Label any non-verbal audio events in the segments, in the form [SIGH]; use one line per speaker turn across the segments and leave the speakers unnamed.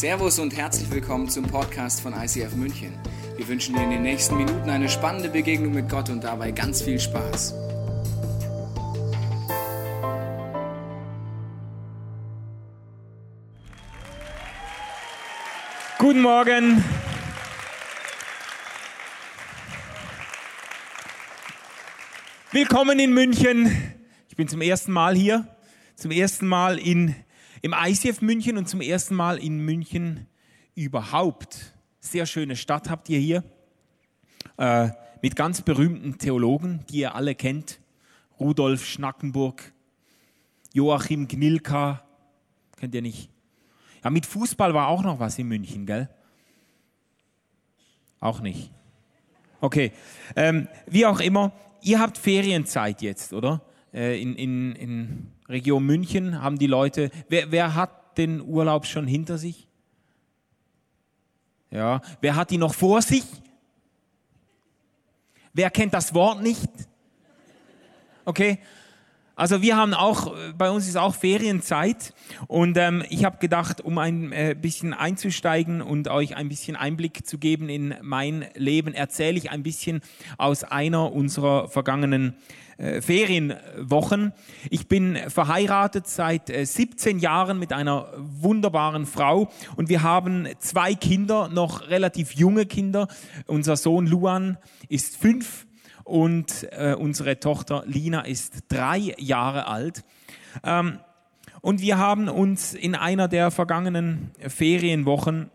Servus und herzlich willkommen zum Podcast von ICF München. Wir wünschen dir in den nächsten Minuten eine spannende Begegnung mit Gott und dabei ganz viel Spaß.
Guten Morgen. Willkommen in München. Ich bin zum ersten Mal hier, zum ersten Mal in, im ICF München und zum ersten Mal in München überhaupt. Sehr schöne Stadt habt ihr hier, äh, mit ganz berühmten Theologen, die ihr alle kennt. Rudolf Schnackenburg, Joachim Gnilka, kennt ihr nicht? Ja, mit Fußball war auch noch was in München, gell? Auch nicht. Okay, ähm, wie auch immer, ihr habt Ferienzeit jetzt, oder? Äh, in, in, in Region München haben die Leute, wer, wer hat den Urlaub schon hinter sich? Ja, wer hat die noch vor sich? Wer kennt das Wort nicht? Okay, also wir haben auch, bei uns ist auch Ferienzeit und ähm, ich habe gedacht, um ein äh, bisschen einzusteigen und euch ein bisschen Einblick zu geben in mein Leben, erzähle ich ein bisschen aus einer unserer vergangenen äh, Ferienwochen. Ich bin verheiratet seit äh, 17 Jahren mit einer wunderbaren Frau und wir haben zwei Kinder, noch relativ junge Kinder. Unser Sohn Luan ist fünf und äh, unsere Tochter Lina ist drei Jahre alt. Ähm, und wir haben uns in einer der vergangenen Ferienwochen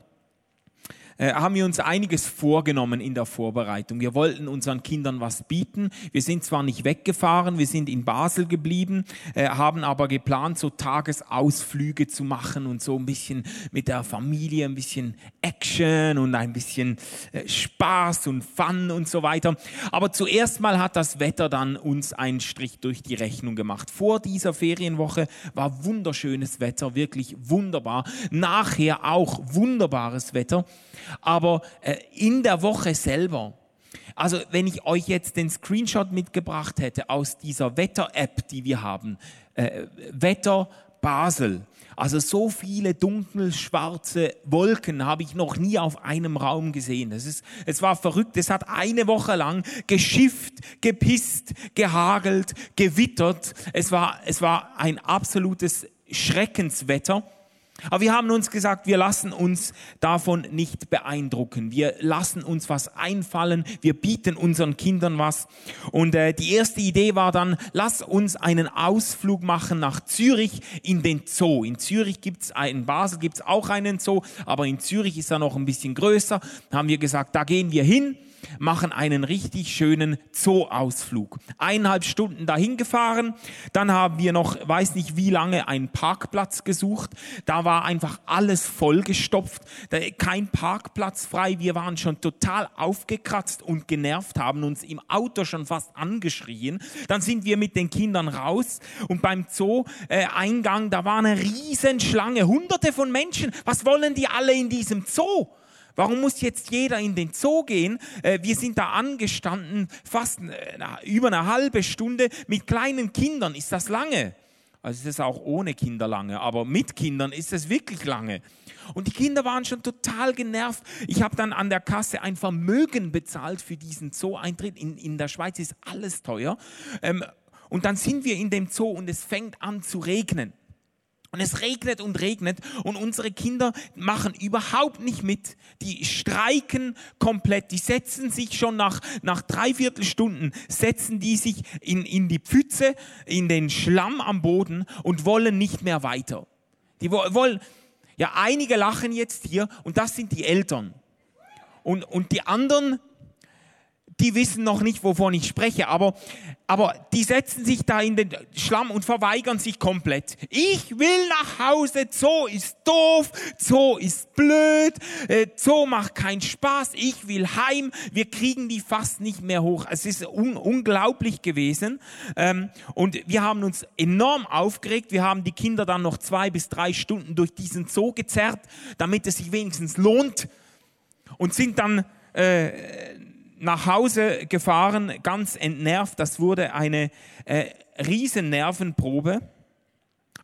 äh, haben wir uns einiges vorgenommen in der Vorbereitung. Wir wollten unseren Kindern was bieten. Wir sind zwar nicht weggefahren, wir sind in Basel geblieben, äh, haben aber geplant, so Tagesausflüge zu machen und so ein bisschen mit der Familie, ein bisschen Action und ein bisschen äh, Spaß und Fun und so weiter. Aber zuerst mal hat das Wetter dann uns einen Strich durch die Rechnung gemacht. Vor dieser Ferienwoche war wunderschönes Wetter, wirklich wunderbar. Nachher auch wunderbares Wetter aber äh, in der Woche selber, also wenn ich euch jetzt den Screenshot mitgebracht hätte aus dieser Wetter-App, die wir haben, äh, Wetter Basel, also so viele dunkelschwarze Wolken habe ich noch nie auf einem Raum gesehen. Das ist, es war verrückt. Es hat eine Woche lang geschifft, gepisst, gehagelt, gewittert. Es war, es war ein absolutes Schreckenswetter. Aber wir haben uns gesagt, wir lassen uns davon nicht beeindrucken. Wir lassen uns was einfallen. Wir bieten unseren Kindern was. Und äh, die erste Idee war dann, lass uns einen Ausflug machen nach Zürich in den Zoo. In Zürich gibt's in Basel gibt's auch einen Zoo, aber in Zürich ist er noch ein bisschen größer. Da haben wir gesagt, da gehen wir hin machen einen richtig schönen Zoo-Ausflug. Eineinhalb Stunden dahin gefahren, dann haben wir noch, weiß nicht wie lange, einen Parkplatz gesucht. Da war einfach alles vollgestopft, kein Parkplatz frei. Wir waren schon total aufgekratzt und genervt, haben uns im Auto schon fast angeschrien. Dann sind wir mit den Kindern raus und beim Zoo-Eingang, da war eine Riesenschlange, hunderte von Menschen. Was wollen die alle in diesem Zoo? Warum muss jetzt jeder in den Zoo gehen? Äh, wir sind da angestanden, fast äh, über eine halbe Stunde mit kleinen Kindern. Ist das lange? Also ist es auch ohne Kinder lange, aber mit Kindern ist es wirklich lange. Und die Kinder waren schon total genervt. Ich habe dann an der Kasse ein Vermögen bezahlt für diesen Zoo-Eintritt. In, in der Schweiz ist alles teuer. Ähm, und dann sind wir in dem Zoo und es fängt an zu regnen. Und es regnet und regnet und unsere Kinder machen überhaupt nicht mit. Die streiken komplett. Die setzen sich schon nach, nach dreiviertel Stunden, setzen die sich in, in die Pfütze, in den Schlamm am Boden und wollen nicht mehr weiter. Die wollen, ja, einige lachen jetzt hier und das sind die Eltern. Und, und die anderen, die wissen noch nicht, wovon ich spreche, aber, aber die setzen sich da in den Schlamm und verweigern sich komplett. Ich will nach Hause, Zoo ist doof, Zoo ist blöd, äh, Zoo macht keinen Spaß, ich will heim, wir kriegen die fast nicht mehr hoch. Es ist un unglaublich gewesen ähm, und wir haben uns enorm aufgeregt, wir haben die Kinder dann noch zwei bis drei Stunden durch diesen Zoo gezerrt, damit es sich wenigstens lohnt und sind dann äh, nach Hause gefahren, ganz entnervt. Das wurde eine äh, riesen Nervenprobe.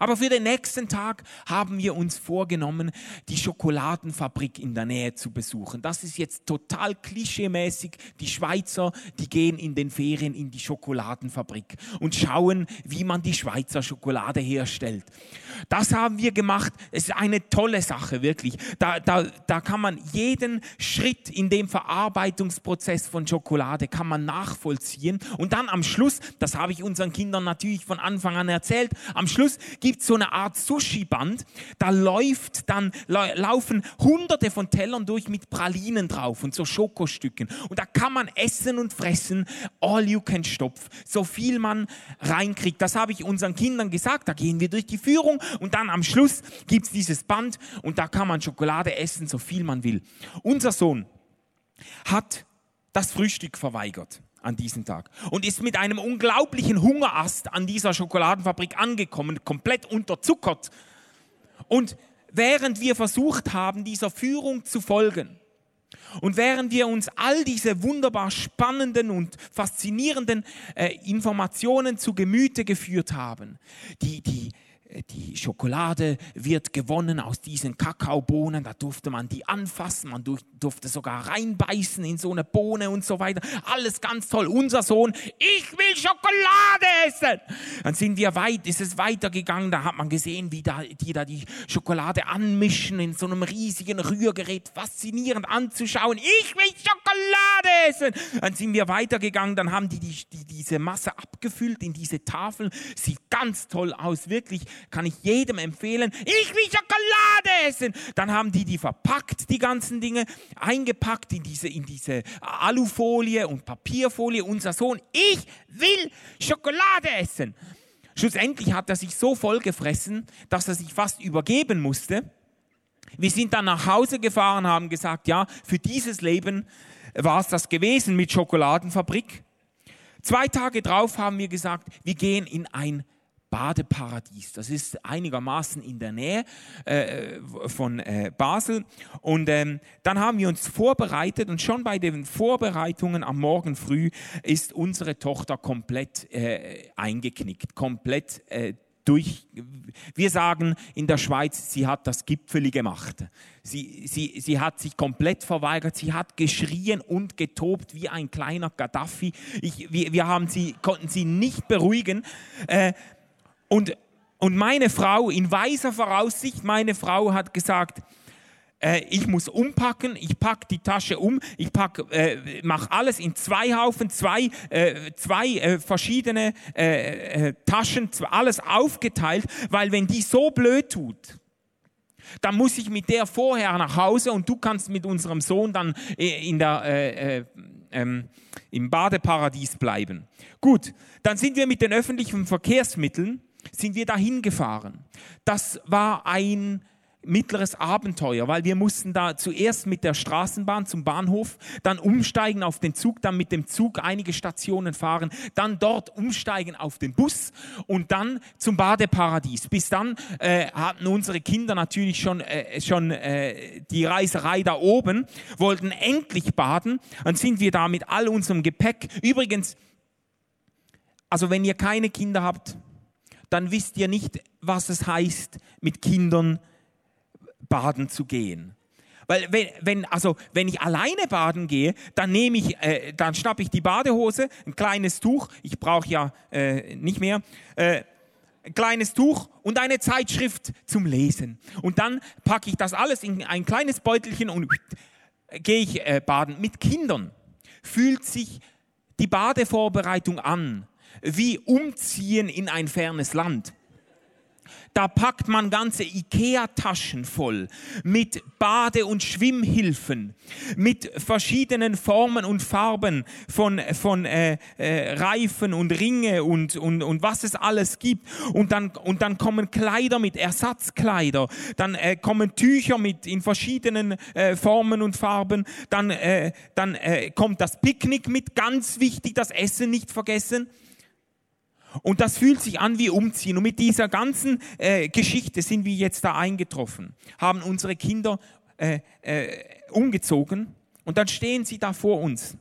Aber für den nächsten Tag haben wir uns vorgenommen, die Schokoladenfabrik in der Nähe zu besuchen. Das ist jetzt total klischeemäßig. Die Schweizer, die gehen in den Ferien in die Schokoladenfabrik und schauen, wie man die Schweizer Schokolade herstellt. Das haben wir gemacht. Es ist eine tolle Sache, wirklich. Da, da, da kann man jeden Schritt in dem Verarbeitungsprozess von Schokolade kann man nachvollziehen. Und dann am Schluss, das habe ich unseren Kindern natürlich von Anfang an erzählt, am Schluss gibt gibt so eine Art Sushi-Band, da läuft dann, laufen hunderte von Tellern durch mit Pralinen drauf und so Schokostücken. Und da kann man essen und fressen, all you can stopf, so viel man reinkriegt. Das habe ich unseren Kindern gesagt, da gehen wir durch die Führung und dann am Schluss gibt es dieses Band und da kann man Schokolade essen, so viel man will. Unser Sohn hat das Frühstück verweigert an diesem Tag und ist mit einem unglaublichen Hungerast an dieser Schokoladenfabrik angekommen, komplett unterzuckert. Und während wir versucht haben, dieser Führung zu folgen, und während wir uns all diese wunderbar spannenden und faszinierenden äh, Informationen zu Gemüte geführt haben, die, die, die Schokolade wird gewonnen aus diesen Kakaobohnen, da durfte man die anfassen, man durfte sogar reinbeißen in so eine Bohne und so weiter. Alles ganz toll. Unser Sohn, ich will Schokolade essen. Dann sind wir weit, ist es weitergegangen, da hat man gesehen, wie da, die da die Schokolade anmischen in so einem riesigen Rührgerät, faszinierend anzuschauen. Ich will Schokolade essen. Dann sind wir weitergegangen, dann haben die, die, die diese Masse abgefüllt in diese Tafeln. Sieht ganz toll aus, wirklich kann ich jedem empfehlen. Ich will Schokolade essen. Dann haben die die verpackt, die ganzen Dinge, eingepackt in diese, in diese Alufolie und Papierfolie. Unser Sohn, ich will Schokolade essen. Schlussendlich hat er sich so voll gefressen, dass er sich fast übergeben musste. Wir sind dann nach Hause gefahren, haben gesagt, ja, für dieses Leben war es das gewesen mit Schokoladenfabrik. Zwei Tage drauf haben wir gesagt, wir gehen in ein Badeparadies. Das ist einigermaßen in der Nähe äh, von äh, Basel. Und ähm, dann haben wir uns vorbereitet und schon bei den Vorbereitungen am Morgen früh ist unsere Tochter komplett äh, eingeknickt, komplett äh, durch, wir sagen in der Schweiz, sie hat das Gipfeli gemacht. Sie, sie, sie hat sich komplett verweigert, sie hat geschrien und getobt wie ein kleiner Gaddafi. Ich, wir, wir haben sie, konnten sie nicht beruhigen. Äh, und, und meine Frau, in weiser Voraussicht, meine Frau hat gesagt, äh, ich muss umpacken, ich packe die Tasche um, ich äh, mache alles in zwei Haufen, zwei, äh, zwei äh, verschiedene äh, äh, Taschen, alles aufgeteilt, weil wenn die so blöd tut, dann muss ich mit der vorher nach Hause und du kannst mit unserem Sohn dann in der, ähm, im Badeparadies bleiben. Gut, dann sind wir mit den öffentlichen Verkehrsmitteln sind wir dahin gefahren. Das war ein mittleres Abenteuer, weil wir mussten da zuerst mit der Straßenbahn zum Bahnhof, dann umsteigen auf den Zug, dann mit dem Zug einige Stationen fahren, dann dort umsteigen auf den Bus und dann zum Badeparadies. Bis dann äh, hatten unsere Kinder natürlich schon, äh, schon äh, die Reiserei da oben, wollten endlich baden. Dann sind wir da mit all unserem Gepäck. Übrigens, also wenn ihr keine Kinder habt, dann wisst ihr nicht, was es heißt, mit Kindern baden zu gehen. Weil wenn, wenn, also wenn ich alleine baden gehe, dann nehme ich, äh, dann schnappe ich die Badehose, ein kleines Tuch, ich brauche ja äh, nicht mehr, äh, ein kleines Tuch und eine Zeitschrift zum Lesen. Und dann packe ich das alles in ein kleines Beutelchen und gehe ich äh, baden. Mit Kindern fühlt sich die Badevorbereitung an wie umziehen in ein fernes Land. Da packt man ganze Ikea-Taschen voll mit Bade- und Schwimmhilfen, mit verschiedenen Formen und Farben von, von äh, äh, Reifen und Ringe und, und, und was es alles gibt. Und dann, und dann kommen Kleider mit Ersatzkleider, dann äh, kommen Tücher mit in verschiedenen äh, Formen und Farben, dann, äh, dann äh, kommt das Picknick mit, ganz wichtig, das Essen nicht vergessen. Und das fühlt sich an wie Umziehen. Und mit dieser ganzen äh, Geschichte sind wir jetzt da eingetroffen, haben unsere Kinder äh, äh, umgezogen und dann stehen sie da vor uns,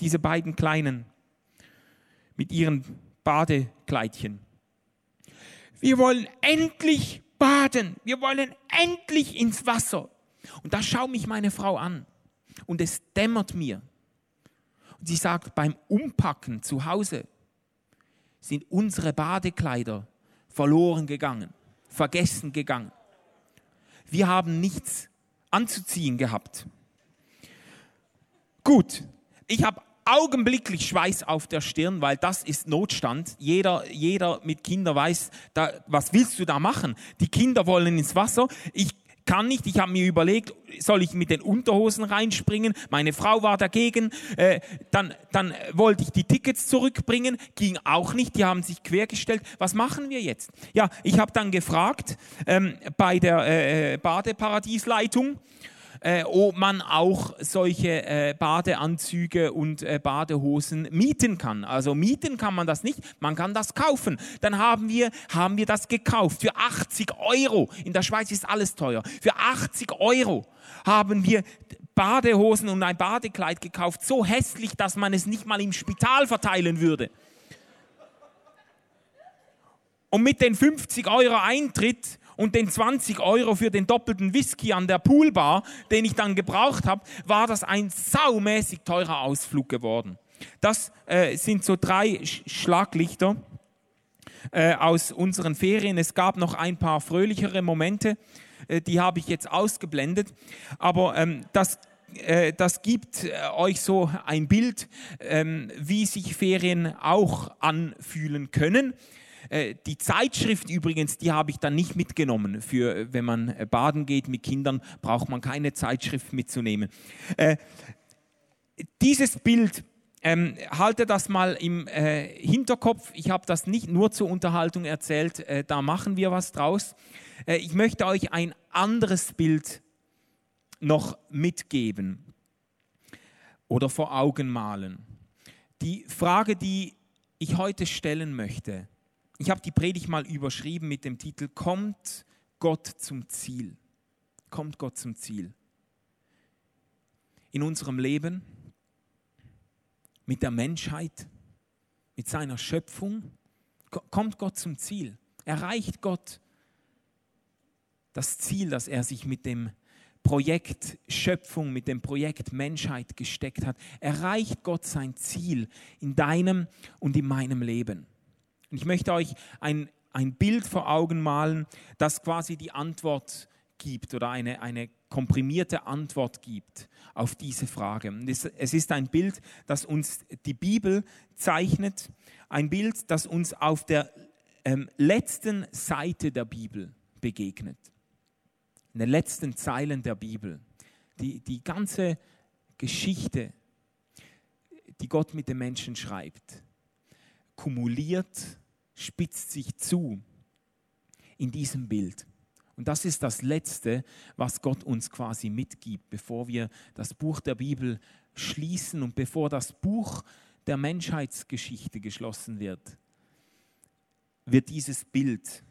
diese beiden Kleinen, mit ihren Badekleidchen. wir wollen endlich baden, wir wollen endlich ins Wasser. Und da schaut mich meine Frau an und es dämmert mir. Und sie sagt, beim Umpacken zu Hause sind unsere Badekleider verloren gegangen, vergessen gegangen. Wir haben nichts anzuziehen gehabt. Gut, ich habe augenblicklich Schweiß auf der Stirn, weil das ist Notstand. Jeder, jeder mit Kindern weiß, da, was willst du da machen? Die Kinder wollen ins Wasser. Ich kann nicht. Ich habe mir überlegt, soll ich mit den Unterhosen reinspringen? Meine Frau war dagegen. Äh, dann, dann wollte ich die Tickets zurückbringen, ging auch nicht. Die haben sich quergestellt. Was machen wir jetzt? Ja, ich habe dann gefragt ähm, bei der äh, Badeparadiesleitung äh, ob man auch solche äh, Badeanzüge und äh, Badehosen mieten kann. Also mieten kann man das nicht, man kann das kaufen. Dann haben wir, haben wir das gekauft für 80 Euro. In der Schweiz ist alles teuer. Für 80 Euro haben wir Badehosen und ein Badekleid gekauft, so hässlich, dass man es nicht mal im Spital verteilen würde. Und mit den 50 Euro Eintritt und den 20 Euro für den doppelten Whisky an der Poolbar, den ich dann gebraucht habe, war das ein saumäßig teurer Ausflug geworden. Das äh, sind so drei Sch Schlaglichter äh, aus unseren Ferien. Es gab noch ein paar fröhlichere Momente, äh, die habe ich jetzt ausgeblendet. Aber ähm, das äh, das gibt äh, euch so ein Bild, ähm, wie sich Ferien auch anfühlen können. Äh, die Zeitschrift übrigens, die habe ich dann nicht mitgenommen. Für äh, wenn man äh, baden geht mit Kindern, braucht man keine Zeitschrift mitzunehmen. Äh, dieses Bild, ähm, halte das mal im äh, Hinterkopf. Ich habe das nicht nur zur Unterhaltung erzählt, äh, da machen wir was draus. ich möchte euch ein anderes Bild noch mitgeben oder vor Augen malen. Die Frage, die ich heute stellen möchte, ich habe die Predigt mal überschrieben mit dem Titel Kommt Gott zum Ziel. Kommt Gott zum Ziel. In unserem Leben, mit der Menschheit, mit seiner Schöpfung, kommt Gott zum Ziel. Erreicht Gott das Ziel, das er sich mit dem Projekt Schöpfung, mit dem Projekt Menschheit gesteckt hat. Erreicht Gott sein Ziel in deinem und in meinem Leben. Und ich möchte euch ein, ein Bild vor Augen malen, das quasi die Antwort gibt oder eine, eine komprimierte Antwort gibt auf diese Frage. Es, es ist ein Bild, das uns die Bibel zeichnet, ein Bild, das uns auf der ähm, letzten Seite der Bibel begegnet. In den letzten Zeilen der Bibel. Die, die ganze Geschichte, die Gott mit den Menschen schreibt, kumuliert spitzt sich zu in diesem Bild. Und das ist das Letzte, was Gott uns quasi mitgibt, bevor wir das Buch der Bibel schließen und bevor das Buch der Menschheitsgeschichte geschlossen wird, wird dieses Bild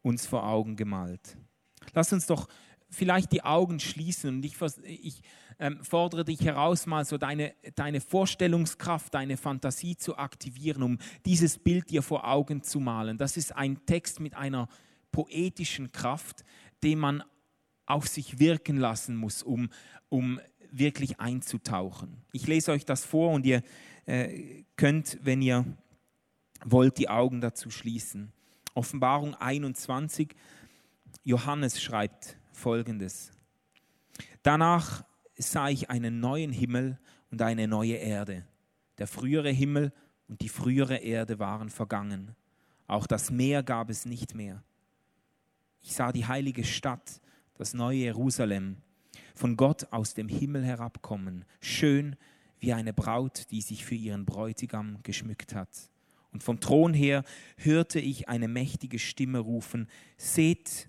uns vor Augen gemalt. Lass uns doch vielleicht die Augen schließen und ich, ich ähm, fordere dich heraus, mal so deine, deine Vorstellungskraft, deine Fantasie zu aktivieren, um dieses Bild dir vor Augen zu malen. Das ist ein Text mit einer poetischen Kraft, den man auf sich wirken lassen muss, um, um wirklich einzutauchen. Ich lese euch das vor und ihr äh, könnt, wenn ihr wollt, die Augen dazu schließen. Offenbarung 21, Johannes schreibt, folgendes. Danach sah ich einen neuen Himmel und eine neue Erde. Der frühere Himmel und die frühere Erde waren vergangen. Auch das Meer gab es nicht mehr. Ich sah die heilige Stadt, das neue Jerusalem, von Gott aus dem Himmel herabkommen, schön wie eine Braut, die sich für ihren Bräutigam geschmückt hat. Und vom Thron her hörte ich eine mächtige Stimme rufen, Seht,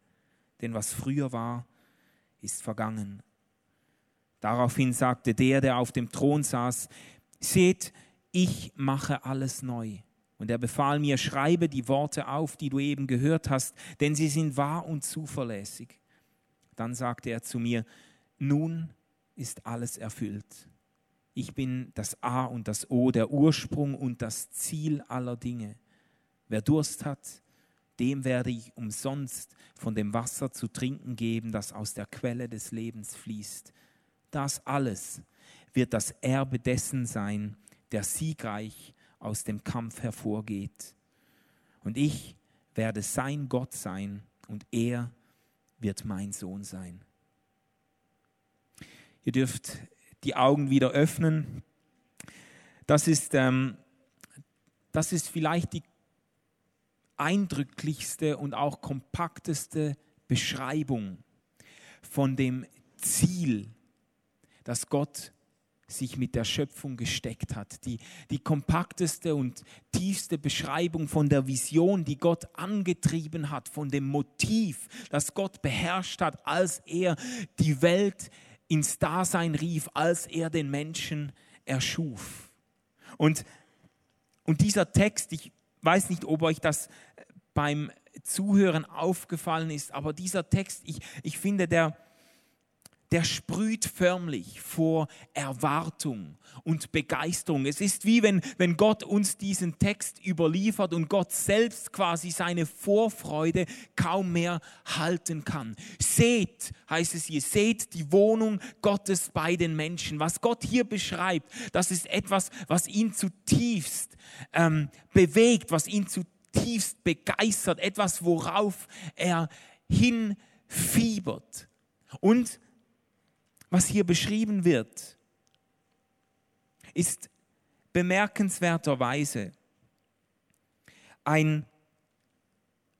denn was früher war, ist vergangen. Daraufhin sagte der, der auf dem Thron saß, seht, ich mache alles neu. Und er befahl mir, schreibe die Worte auf, die du eben gehört hast, denn sie sind wahr und zuverlässig. Dann sagte er zu mir, nun ist alles erfüllt. Ich bin das A und das O, der Ursprung und das Ziel aller Dinge. Wer Durst hat, dem werde ich umsonst von dem Wasser zu trinken geben, das aus der Quelle des Lebens fließt. Das alles wird das Erbe dessen sein, der siegreich aus dem Kampf hervorgeht. Und ich werde sein Gott sein und er wird mein Sohn sein. Ihr dürft die Augen wieder öffnen. Das ist, ähm, das ist vielleicht die eindrücklichste und auch kompakteste Beschreibung von dem Ziel, das Gott sich mit der Schöpfung gesteckt hat. Die, die kompakteste und tiefste Beschreibung von der Vision, die Gott angetrieben hat, von dem Motiv, das Gott beherrscht hat, als er die Welt ins Dasein rief, als er den Menschen erschuf. Und, und dieser Text, ich weiß nicht, ob euch das beim Zuhören aufgefallen ist, aber dieser Text, ich, ich finde, der, der sprüht förmlich vor Erwartung und Begeisterung. Es ist wie wenn, wenn Gott uns diesen Text überliefert und Gott selbst quasi seine Vorfreude kaum mehr halten kann. Seht, heißt es hier, seht die Wohnung Gottes bei den Menschen. Was Gott hier beschreibt, das ist etwas, was ihn zutiefst ähm, bewegt, was ihn zutiefst begeistert, etwas, worauf er hinfiebert. Und was hier beschrieben wird, ist bemerkenswerterweise ein,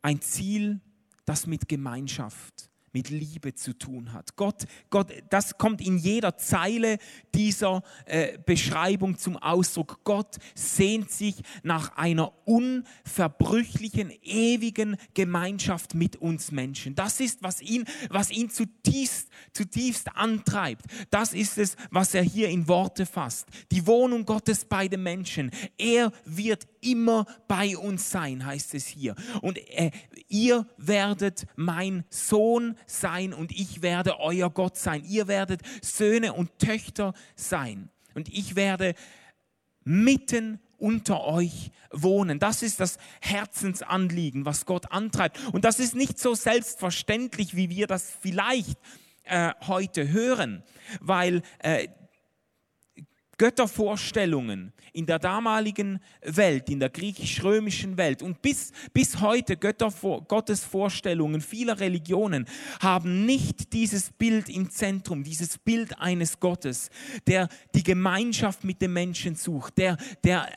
ein Ziel, das mit Gemeinschaft mit Liebe zu tun hat. Gott, Gott, das kommt in jeder Zeile dieser äh, Beschreibung zum Ausdruck. Gott sehnt sich nach einer unverbrüchlichen, ewigen Gemeinschaft mit uns Menschen. Das ist, was ihn, was ihn zutiefst, zutiefst antreibt. Das ist es, was er hier in Worte fasst. Die Wohnung Gottes bei den Menschen. Er wird immer bei uns sein, heißt es hier. Und äh, ihr werdet mein Sohn sein und ich werde euer Gott sein. Ihr werdet Söhne und Töchter sein. Und ich werde mitten unter euch wohnen. Das ist das Herzensanliegen, was Gott antreibt. Und das ist nicht so selbstverständlich, wie wir das vielleicht äh, heute hören, weil äh, Göttervorstellungen in der damaligen Welt, in der griechisch-römischen Welt und bis, bis heute Göttervor Gottesvorstellungen vieler Religionen haben nicht dieses Bild im Zentrum, dieses Bild eines Gottes, der die Gemeinschaft mit dem Menschen sucht, der, der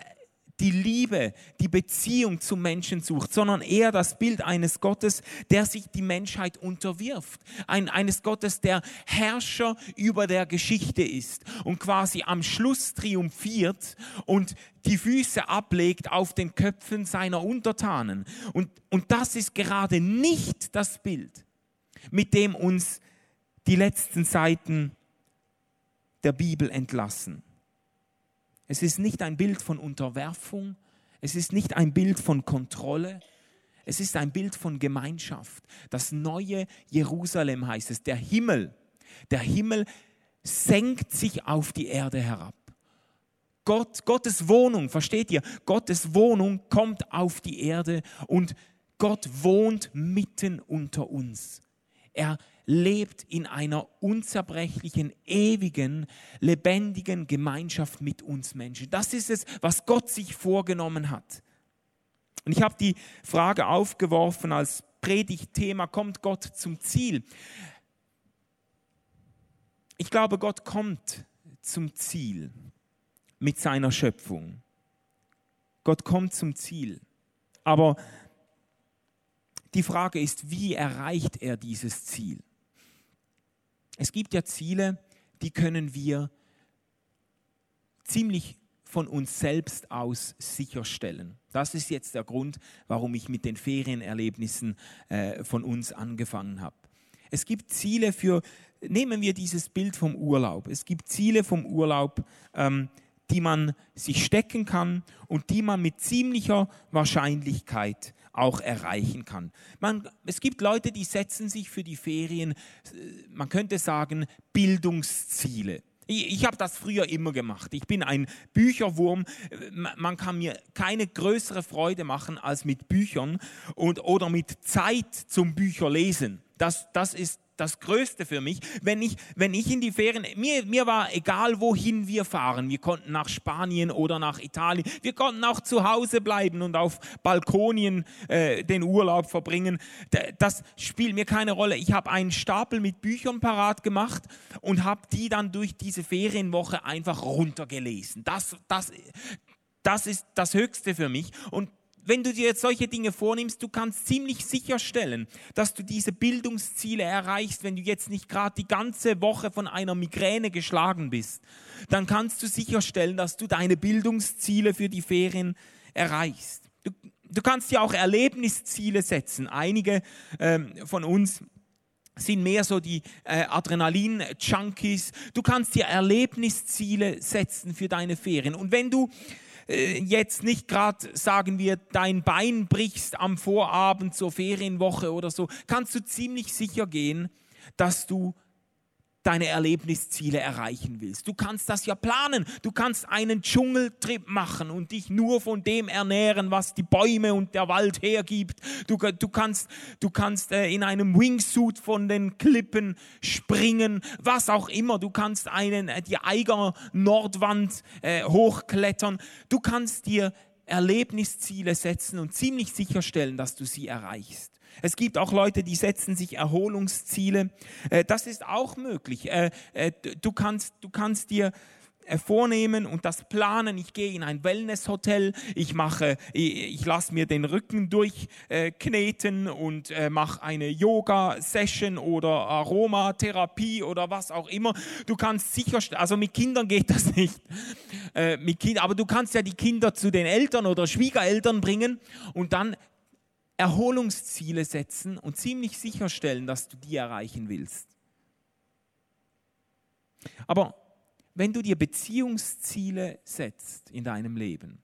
die Liebe, die Beziehung zum Menschen sucht, sondern eher das Bild eines Gottes, der sich die Menschheit unterwirft. Ein, eines Gottes, der Herrscher über der Geschichte ist und quasi am Schluss triumphiert und die Füße ablegt auf den Köpfen seiner Untertanen. Und, und das ist gerade nicht das Bild, mit dem uns die letzten Seiten der Bibel entlassen. Es ist nicht ein Bild von Unterwerfung, es ist nicht ein Bild von Kontrolle, es ist ein Bild von Gemeinschaft. Das neue Jerusalem heißt es, der Himmel. Der Himmel senkt sich auf die Erde herab. Gott, Gottes Wohnung, versteht ihr? Gottes Wohnung kommt auf die Erde und Gott wohnt mitten unter uns. Er lebt in einer unzerbrechlichen, ewigen, lebendigen Gemeinschaft mit uns Menschen. Das ist es, was Gott sich vorgenommen hat. Und ich habe die Frage aufgeworfen als Predigtthema, kommt Gott zum Ziel? Ich glaube, Gott kommt zum Ziel mit seiner Schöpfung. Gott kommt zum Ziel. Aber die Frage ist, wie erreicht er dieses Ziel? Es gibt ja Ziele, die können wir ziemlich von uns selbst aus sicherstellen. Das ist jetzt der Grund, warum ich mit den Ferienerlebnissen äh, von uns angefangen habe. Es gibt Ziele für, nehmen wir dieses Bild vom Urlaub. Es gibt Ziele vom Urlaub, ähm, die man sich stecken kann und die man mit ziemlicher Wahrscheinlichkeit auch erreichen kann. Man, es gibt Leute, die setzen sich für die Ferien, äh, man könnte sagen, Bildungsziele. Ich, ich habe das früher immer gemacht. Ich bin ein Bücherwurm. Man kann mir keine größere Freude machen als mit Büchern und, oder mit Zeit zum Bücherlesen. Das, das ist das Größte für mich, wenn ich, wenn ich in die Ferien, mir, mir war egal, wohin wir fahren. Wir konnten nach Spanien oder nach Italien. Wir konnten auch zu Hause bleiben und auf Balkonien äh, den Urlaub verbringen. Das spielt mir keine Rolle. Ich habe einen Stapel mit Büchern parat gemacht und habe die dann durch diese Ferienwoche einfach runtergelesen. Das, das, das ist das Höchste für mich. Und wenn du dir jetzt solche Dinge vornimmst, du kannst ziemlich sicherstellen, dass du diese Bildungsziele erreichst, wenn du jetzt nicht gerade die ganze Woche von einer Migräne geschlagen bist. Dann kannst du sicherstellen, dass du deine Bildungsziele für die Ferien erreichst. Du, du kannst dir auch Erlebnisziele setzen. Einige ähm, von uns sind mehr so die äh, Adrenalin-Junkies. Du kannst dir Erlebnisziele setzen für deine Ferien. Und wenn du äh, jetzt nicht gerade, sagen wir, dein Bein brichst am Vorabend zur Ferienwoche oder so, kannst du ziemlich sicher gehen, dass du deine Erlebnisziele erreichen willst. Du kannst das ja planen. Du kannst einen Dschungeltrip machen und dich nur von dem ernähren, was die Bäume und der Wald hergibt. Du, du kannst, du kannst äh, in einem Wingsuit von den Klippen springen, was auch immer. Du kannst einen, äh, die Eiger Nordwand äh, hochklettern. Du kannst dir Erlebnisziele setzen und ziemlich sicherstellen, dass du sie erreichst. Es gibt auch Leute, die setzen sich Erholungsziele. Äh, das ist auch möglich. Äh, äh, du kannst, du kannst dir vornehmen und das planen. Ich gehe in ein Wellnesshotel, ich mache, ich, lasse mir den Rücken durchkneten und mache eine Yoga-Session oder Aromatherapie oder was auch immer. Du kannst sicherstellen, also mit Kindern geht das nicht, mit kind, aber du kannst ja die Kinder zu den Eltern oder Schwiegereltern bringen und dann Erholungsziele setzen und ziemlich sicherstellen, dass du die erreichen willst. Aber wenn du dir Beziehungsziele setzt in deinem Leben,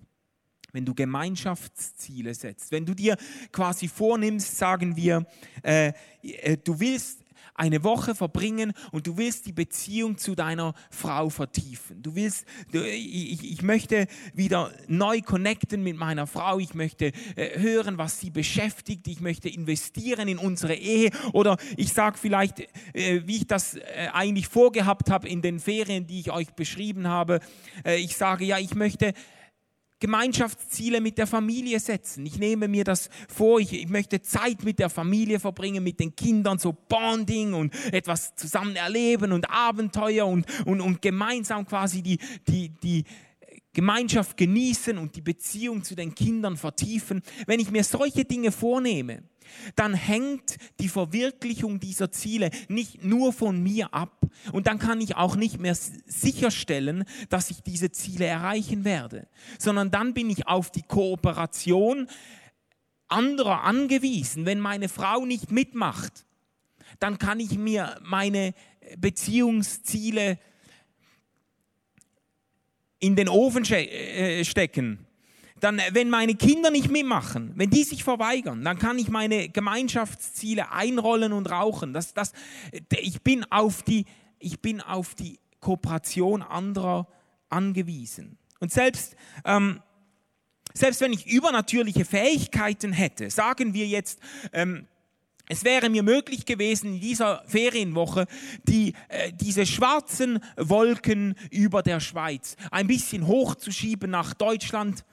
wenn du Gemeinschaftsziele setzt, wenn du dir quasi vornimmst, sagen wir, äh, äh du willst eine Woche verbringen und du willst die Beziehung zu deiner Frau vertiefen. Du willst, du, ich, ich, möchte wieder neu connecten mit meiner Frau. Ich möchte äh, hören, was sie beschäftigt. Ich möchte investieren in unsere Ehe. Oder ich sage vielleicht, äh, wie ich das äh, eigentlich vorgehabt habe in den Ferien, die ich euch beschrieben habe. Äh, ich sage, ja, ich möchte Gemeinschaftsziele mit der Familie setzen. Ich nehme mir das vor, ich, ich, möchte Zeit mit der Familie verbringen, mit den Kindern, so Bonding und etwas zusammen erleben und Abenteuer und, und, und gemeinsam quasi die, die, die Gemeinschaft genießen und die Beziehung zu den Kindern vertiefen. Wenn ich mir solche Dinge vornehme, dann hängt die Verwirklichung dieser Ziele nicht nur von mir ab. Und dann kann ich auch nicht mehr sicherstellen, dass ich diese Ziele erreichen werde, sondern dann bin ich auf die Kooperation anderer angewiesen. Wenn meine Frau nicht mitmacht, dann kann ich mir meine Beziehungsziele in den Ofen äh, stecken dann, äh, wenn meine Kinder nicht mitmachen, wenn die sich verweigern, dann kann ich meine Gemeinschaftsziele einrollen und rauchen. Das, das, ich, bin auf die, ich bin auf die Kooperation anderer angewiesen. Und selbst, ähm, selbst wenn ich übernatürliche Fähigkeiten hätte, sagen wir jetzt, ähm, es wäre mir möglich gewesen, in dieser Ferienwoche die, äh, diese schwarzen Wolken über der Schweiz ein bisschen hochzuschieben nach Deutschland,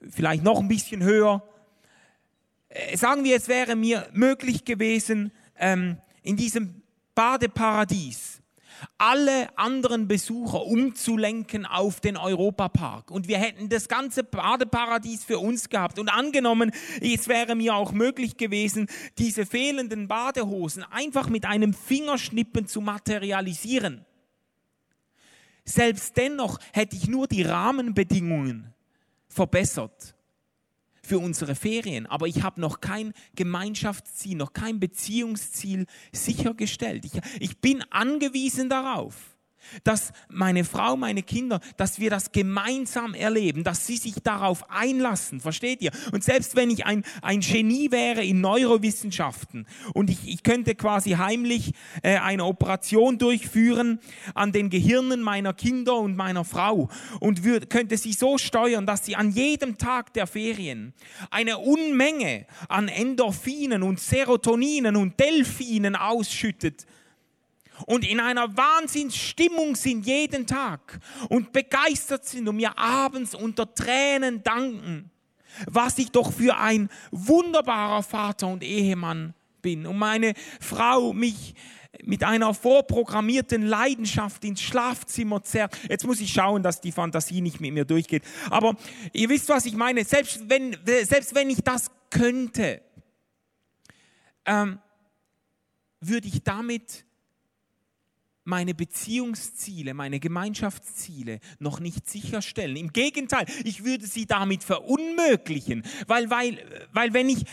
vielleicht noch ein bisschen höher. Äh, sagen wir, es wäre mir möglich gewesen, ähm, in diesem Badeparadies alle anderen Besucher umzulenken auf den Europapark. Und wir hätten das ganze Badeparadies für uns gehabt. Und angenommen, es wäre mir auch möglich gewesen, diese fehlenden Badehosen einfach mit einem Fingerschnippen zu materialisieren selbst dennoch hätte ich nur die Rahmenbedingungen verbessert für unsere Ferien, aber ich habe noch kein Gemeinschaftsziel, noch kein Beziehungsziel sichergestellt. Ich, ich bin angewiesen darauf, dass meine Frau, meine Kinder, dass wir das gemeinsam erleben, dass sie sich darauf einlassen, versteht ihr? Und selbst wenn ich ein, ein Genie wäre in Neurowissenschaften und ich, ich könnte quasi heimlich äh, eine Operation durchführen an den Gehirnen meiner Kinder und meiner Frau und würd, könnte sie so steuern, dass sie an jedem Tag der Ferien eine Unmenge an Endorphinen und Serotoninen und Delphinen ausschüttet, und in einer Wahnsinnsstimmung sind jeden Tag und begeistert sind und mir abends unter Tränen danken, was ich doch für ein wunderbarer Vater und Ehemann bin. Und meine Frau mich mit einer vorprogrammierten Leidenschaft ins Schlafzimmer zerrt. Jetzt muss ich schauen, dass die Fantasie nicht mit mir durchgeht. Aber ihr wisst, was ich meine. Selbst wenn, selbst wenn ich das könnte, ähm, würde ich damit meine Beziehungsziele, meine Gemeinschaftsziele noch nicht sicherstellen. Im Gegenteil, ich würde sie damit verunmöglichen, weil, weil, weil wenn ich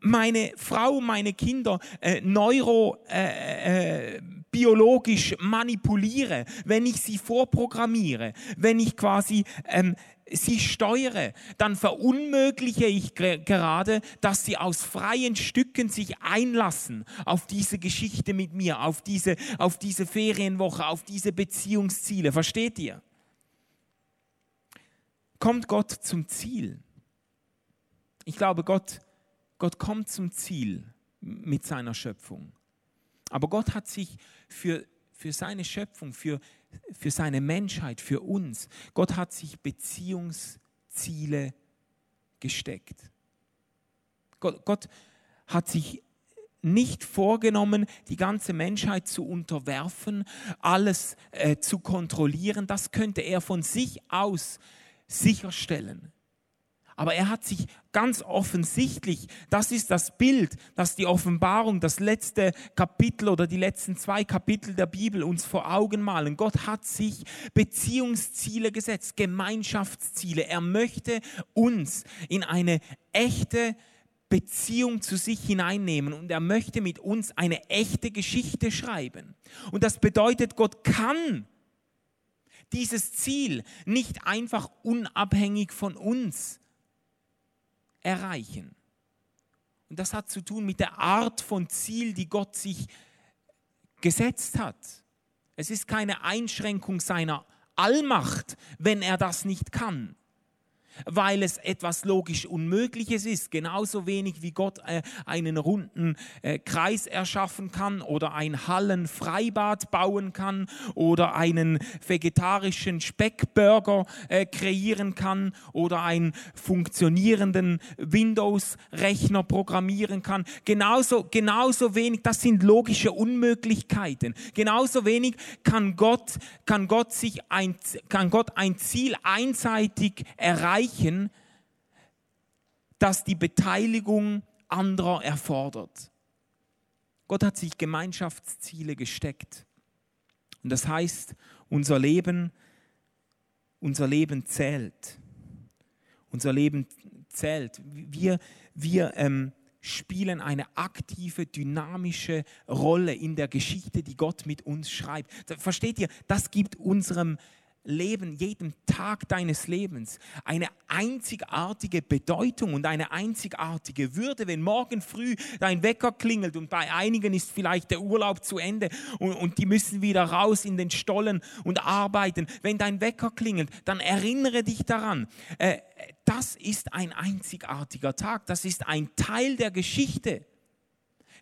meine Frau, meine Kinder äh, neurobiologisch äh, äh, manipuliere, wenn ich sie vorprogrammiere, wenn ich quasi ähm, sie steuere, dann verunmögliche ich gerade, dass sie aus freien Stücken sich einlassen auf diese Geschichte mit mir, auf diese, auf diese Ferienwoche, auf diese Beziehungsziele. Versteht ihr? Kommt Gott zum Ziel? Ich glaube, Gott, Gott kommt zum Ziel mit seiner Schöpfung. Aber Gott hat sich für, für seine Schöpfung, für für seine Menschheit, für uns. Gott hat sich Beziehungsziele gesteckt. Gott, Gott hat sich nicht vorgenommen, die ganze Menschheit zu unterwerfen, alles äh, zu kontrollieren. Das könnte er von sich aus sicherstellen. Aber er hat sich ganz offensichtlich, das ist das Bild, das die Offenbarung, das letzte Kapitel oder die letzten zwei Kapitel der Bibel uns vor Augen malen. Gott hat sich Beziehungsziele gesetzt, Gemeinschaftsziele. Er möchte uns in eine echte Beziehung zu sich hineinnehmen und er möchte mit uns eine echte Geschichte schreiben. Und das bedeutet, Gott kann dieses Ziel nicht einfach unabhängig von uns erreichen. Und das hat zu tun mit der Art von Ziel, die Gott sich gesetzt hat. Es ist keine Einschränkung seiner Allmacht, wenn er das nicht kann weil es etwas logisch Unmögliches ist. Genauso wenig wie Gott äh, einen runden äh, Kreis erschaffen kann oder ein Hallenfreibad bauen kann oder einen vegetarischen Speckburger äh, kreieren kann oder einen funktionierenden Windows-Rechner programmieren kann. Genauso, genauso wenig, das sind logische Unmöglichkeiten. Genauso wenig kann Gott, kann Gott sich ein, kann Gott ein Ziel einseitig erreichen erreichen, das die Beteiligung anderer erfordert. Gott hat sich Gemeinschaftsziele gesteckt. Und das heißt, unser Leben, unser Leben zählt. Unser Leben zählt. Wir, wir ähm, spielen eine aktive, dynamische Rolle in der Geschichte, die Gott mit uns schreibt. Versteht ihr? Das gibt unserem Leben, jedem Tag deines Lebens eine einzigartige Bedeutung und eine einzigartige Würde. Wenn morgen früh dein Wecker klingelt und bei einigen ist vielleicht der Urlaub zu Ende und, und die müssen wieder raus in den Stollen und arbeiten. Wenn dein Wecker klingelt, dann erinnere dich daran. Äh, das ist ein einzigartiger Tag. Das ist ein Teil der Geschichte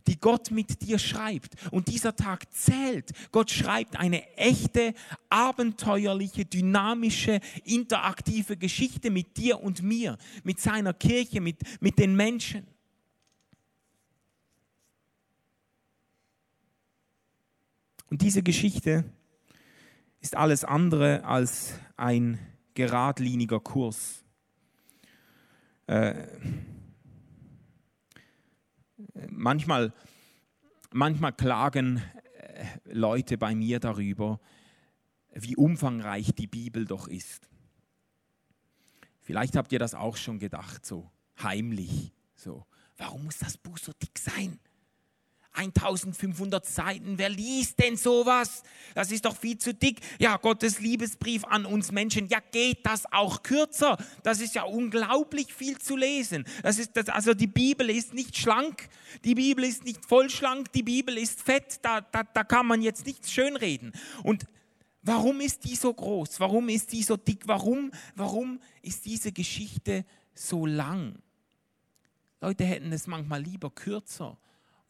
die Gott mit dir schreibt. Und dieser Tag zählt. Gott schreibt eine echte, abenteuerliche, dynamische, interaktive Geschichte mit dir und mir, mit seiner Kirche, mit, mit den Menschen. Und diese Geschichte ist alles andere als ein geradliniger Kurs. Äh, manchmal, manchmal klagen äh, Leute bei mir darüber, wie umfangreich die Bibel doch ist. Vielleicht habt ihr das auch schon gedacht, so heimlich. So, warum muss das Buch so dick sein? 1500 Seiten, wer liest denn sowas? Das ist doch viel zu dick. Ja, Gottes Liebesbrief an uns Menschen, ja, geht das auch kürzer? Das ist ja unglaublich viel zu lesen. Das ist das, also die Bibel ist nicht schlank, die Bibel ist nicht voll schlank, die Bibel ist fett, da, da, da kann man jetzt nichts schönreden. Und warum ist die so groß? Warum ist die so dick? Warum, warum ist diese Geschichte so lang? Leute hätten es manchmal lieber kürzer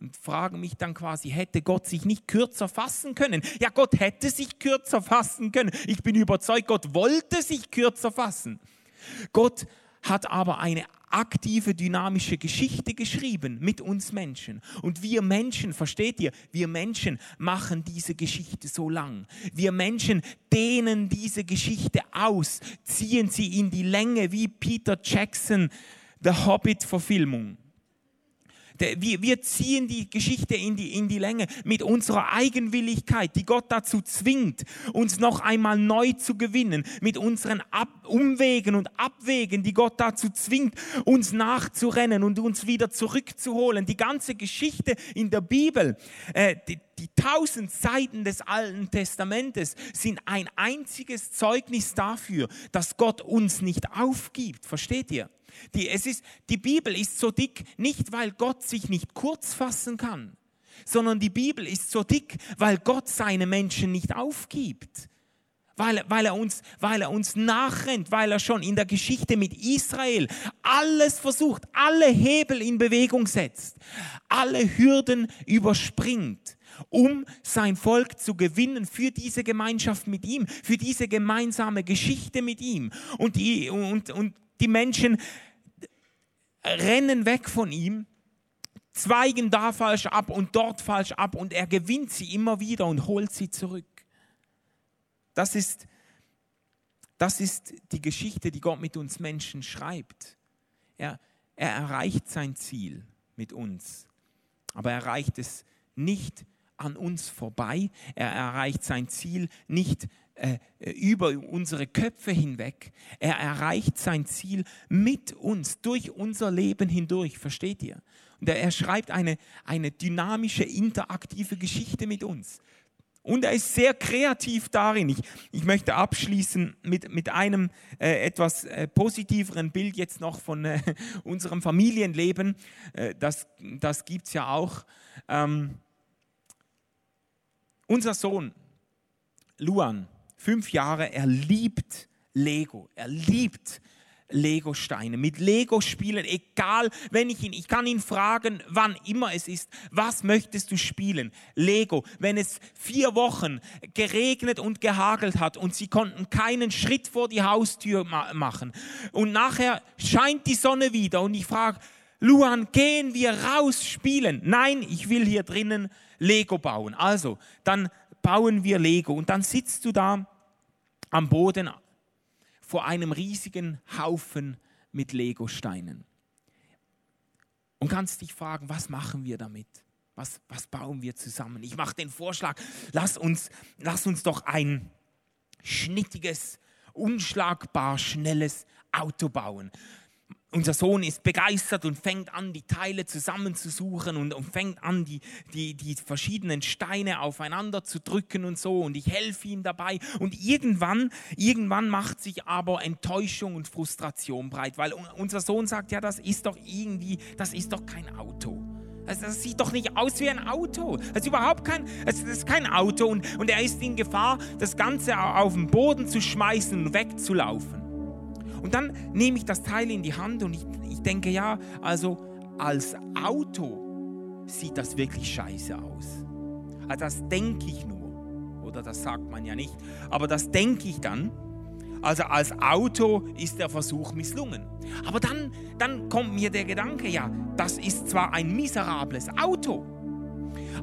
und fragen mich dann quasi, hätte Gott sich nicht kürzer fassen können? Ja, Gott hätte sich kürzer fassen können. Ich bin überzeugt, Gott wollte sich kürzer fassen. Gott hat aber eine aktive, dynamische Geschichte geschrieben mit uns Menschen. Und wir Menschen, versteht ihr, wir Menschen machen diese Geschichte so lang. Wir Menschen dehnen diese Geschichte aus, ziehen sie in die Länge wie Peter Jackson, The Hobbit-Verfilmung. Wir, wir ziehen die Geschichte in die, in die Länge mit unserer Eigenwilligkeit, die Gott dazu zwingt, uns noch einmal neu zu gewinnen, mit unseren Ab Umwegen und Abwegen, die Gott dazu zwingt, uns nachzurennen und uns wieder zurückzuholen. Die ganze Geschichte in der Bibel, äh, die, die tausend Seiten des Alten Testamentes sind ein einziges Zeugnis dafür, dass Gott uns nicht aufgibt. Versteht ihr? Die, es ist, die Bibel ist so dick, nicht weil Gott sich nicht kurz fassen kann, sondern die Bibel ist so dick, weil Gott seine Menschen nicht aufgibt. Weil, weil, er uns, weil er uns nachrennt, weil er schon in der Geschichte mit Israel alles versucht, alle Hebel in Bewegung setzt, alle Hürden überspringt, um sein Volk zu gewinnen für diese Gemeinschaft mit ihm, für diese gemeinsame Geschichte mit ihm. Und die, und, und die Menschen rennen weg von ihm, zweigen da falsch ab und dort falsch ab und er gewinnt sie immer wieder und holt sie zurück. Das ist, das ist die Geschichte, die Gott mit uns Menschen schreibt. Er, er erreicht sein Ziel mit uns, aber er erreicht es nicht an uns vorbei. Er erreicht sein Ziel nicht über unsere Köpfe hinweg. Er erreicht sein Ziel mit uns, durch unser Leben hindurch, versteht ihr? Und er, er schreibt eine, eine dynamische, interaktive Geschichte mit uns. Und er ist sehr kreativ darin. Ich, ich möchte abschließen mit, mit einem äh, etwas äh, positiveren Bild jetzt noch von äh, [LAUGHS] unserem Familienleben. Äh, das das gibt es ja auch. Ähm, unser Sohn, Luan, fünf Jahre, er liebt Lego, er liebt Lego-Steine, mit Lego spielen, egal, wenn ich ihn, ich kann ihn fragen, wann immer es ist, was möchtest du spielen? Lego. Wenn es vier Wochen geregnet und gehagelt hat und sie konnten keinen Schritt vor die Haustür ma machen und nachher scheint die Sonne wieder und ich frage, Luan, gehen wir raus spielen? Nein, ich will hier drinnen Lego bauen. Also, dann bauen wir Lego und dann sitzt du da am Boden vor einem riesigen Haufen mit Lego-Steinen und kannst dich fragen, was machen wir damit? Was, was bauen wir zusammen? Ich mache den Vorschlag, lass uns, lass uns doch ein schnittiges, unschlagbar schnelles Auto bauen unser Sohn ist begeistert und fängt an, die Teile zusammenzusuchen und, und fängt an, die, die, die verschiedenen Steine aufeinander zu drücken und so. Und ich helfe ihm dabei. Und irgendwann, irgendwann macht sich aber Enttäuschung und Frustration breit, weil unser Sohn sagt, ja, das ist doch irgendwie, das ist doch kein Auto. Also das sieht doch nicht aus wie ein Auto. Das ist überhaupt kein, das ist kein Auto. Und, und er ist in Gefahr, das Ganze auf den Boden zu schmeißen und wegzulaufen. Und dann nehme ich das Teil in die Hand und ich, ich denke, ja, also als Auto sieht das wirklich scheiße aus. Also das denke ich nur. Oder das sagt man ja nicht. Aber das denke ich dann. Also als Auto ist der Versuch misslungen. Aber dann, dann kommt mir der Gedanke, ja, das ist zwar ein miserables Auto,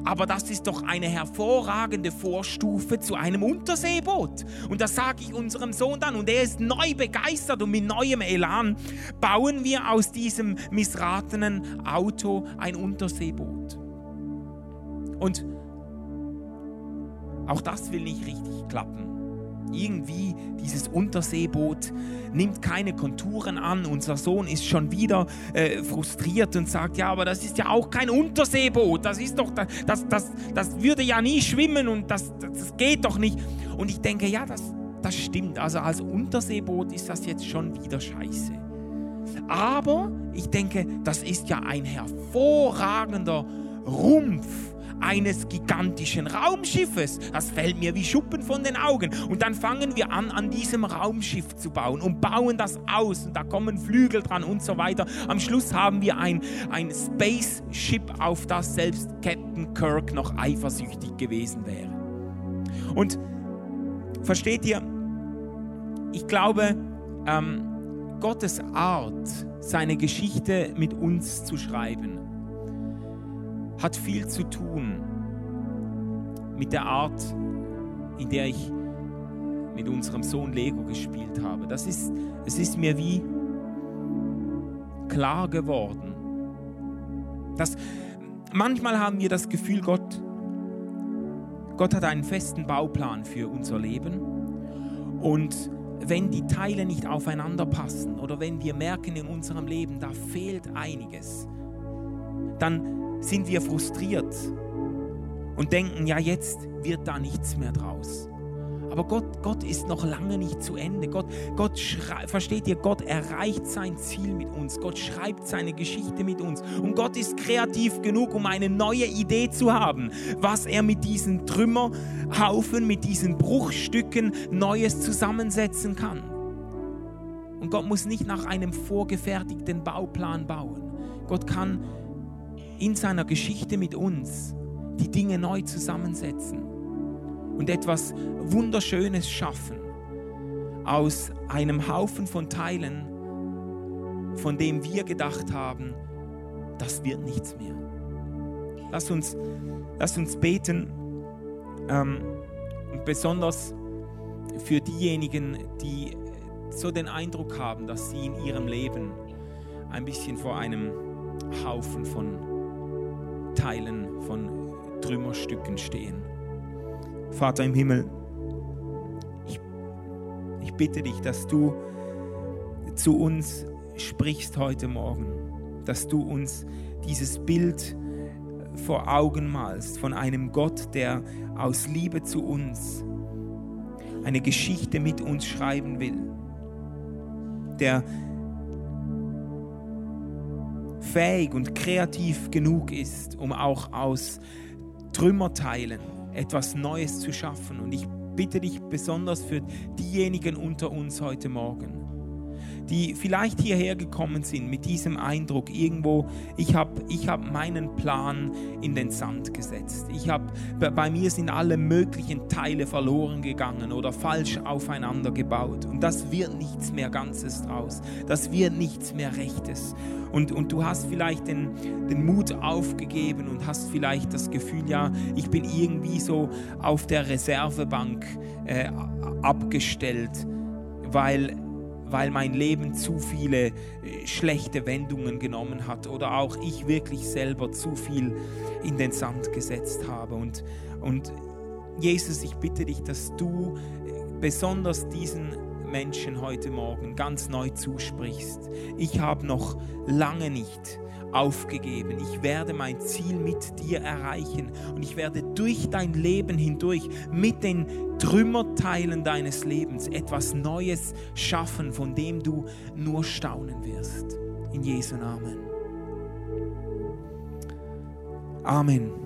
aber das ist doch eine hervorragende Vorstufe zu einem Unterseeboot. Und das sage ich unserem Sohn dann. Und er ist neu begeistert und mit neuem Elan bauen wir aus diesem missratenen Auto ein Unterseeboot. Und auch das will nicht richtig klappen. Irgendwie dieses Unterseeboot nimmt keine Konturen an. Unser Sohn ist schon wieder äh, frustriert und sagt, ja, aber das ist ja auch kein Unterseeboot. Das ist doch, das, das, das, das würde ja nie schwimmen und das, das geht doch nicht. Und ich denke, ja, das, das stimmt. Also als Unterseeboot ist das jetzt schon wieder scheiße. Aber ich denke, das ist ja ein hervorragender Rumpf eines gigantischen Raumschiffes. Das fällt mir wie Schuppen von den Augen. Und dann fangen wir an, an diesem Raumschiff zu bauen und bauen das aus. Und da kommen Flügel dran und so weiter. Am Schluss haben wir ein, ein Spaceship, auf das selbst Captain Kirk noch eifersüchtig gewesen wäre. Und versteht ihr, ich glaube, ähm, Gottes Art, seine Geschichte mit uns zu schreiben, hat viel zu tun mit der Art, in der ich mit unserem Sohn Lego gespielt habe. Das ist, es ist mir wie klar geworden. Dass manchmal haben wir das Gefühl, Gott, Gott hat einen festen Bauplan für unser Leben. Und wenn die Teile nicht aufeinander passen oder wenn wir merken in unserem Leben, da fehlt einiges, dann sind wir frustriert und denken, ja, jetzt wird da nichts mehr draus. Aber Gott, Gott ist noch lange nicht zu Ende. Gott, Gott versteht ihr, Gott erreicht sein Ziel mit uns. Gott schreibt seine Geschichte mit uns. Und Gott ist kreativ genug, um eine neue Idee zu haben, was er mit diesen Trümmerhaufen, mit diesen Bruchstücken Neues zusammensetzen kann. Und Gott muss nicht nach einem vorgefertigten Bauplan bauen. Gott kann in seiner Geschichte mit uns die Dinge neu zusammensetzen und etwas Wunderschönes schaffen aus einem Haufen von Teilen, von dem wir gedacht haben, das wird nichts mehr. Lass uns, lass uns beten ähm, besonders für diejenigen, die so den Eindruck haben, dass sie in ihrem Leben ein bisschen vor einem Haufen von Teilen von Trümmerstücken stehen. Vater im Himmel, ich, ich bitte dich, dass du zu uns sprichst heute Morgen, dass du uns dieses Bild vor Augen malst von einem Gott, der aus Liebe zu uns eine Geschichte mit uns schreiben will, der fähig und kreativ genug ist, um auch aus Trümmerteilen etwas Neues zu schaffen. Und ich bitte dich besonders für diejenigen unter uns heute Morgen, die vielleicht hierher gekommen sind mit diesem Eindruck, irgendwo, ich habe ich hab meinen Plan in den Sand gesetzt. Ich hab, bei mir sind alle möglichen Teile verloren gegangen oder falsch aufeinander gebaut. Und das wird nichts mehr Ganzes draus. Das wird nichts mehr Rechtes. Und, und du hast vielleicht den, den Mut aufgegeben und hast vielleicht das Gefühl, ja, ich bin irgendwie so auf der Reservebank äh, abgestellt, weil weil mein Leben zu viele äh, schlechte Wendungen genommen hat oder auch ich wirklich selber zu viel in den Sand gesetzt habe. Und, und Jesus, ich bitte dich, dass du äh, besonders diesen Menschen heute Morgen ganz neu zusprichst. Ich habe noch lange nicht aufgegeben. Ich werde mein Ziel mit dir erreichen und ich werde durch dein Leben hindurch mit den Trümmerteilen deines Lebens etwas Neues schaffen, von dem du nur staunen wirst. In Jesu Namen. Amen.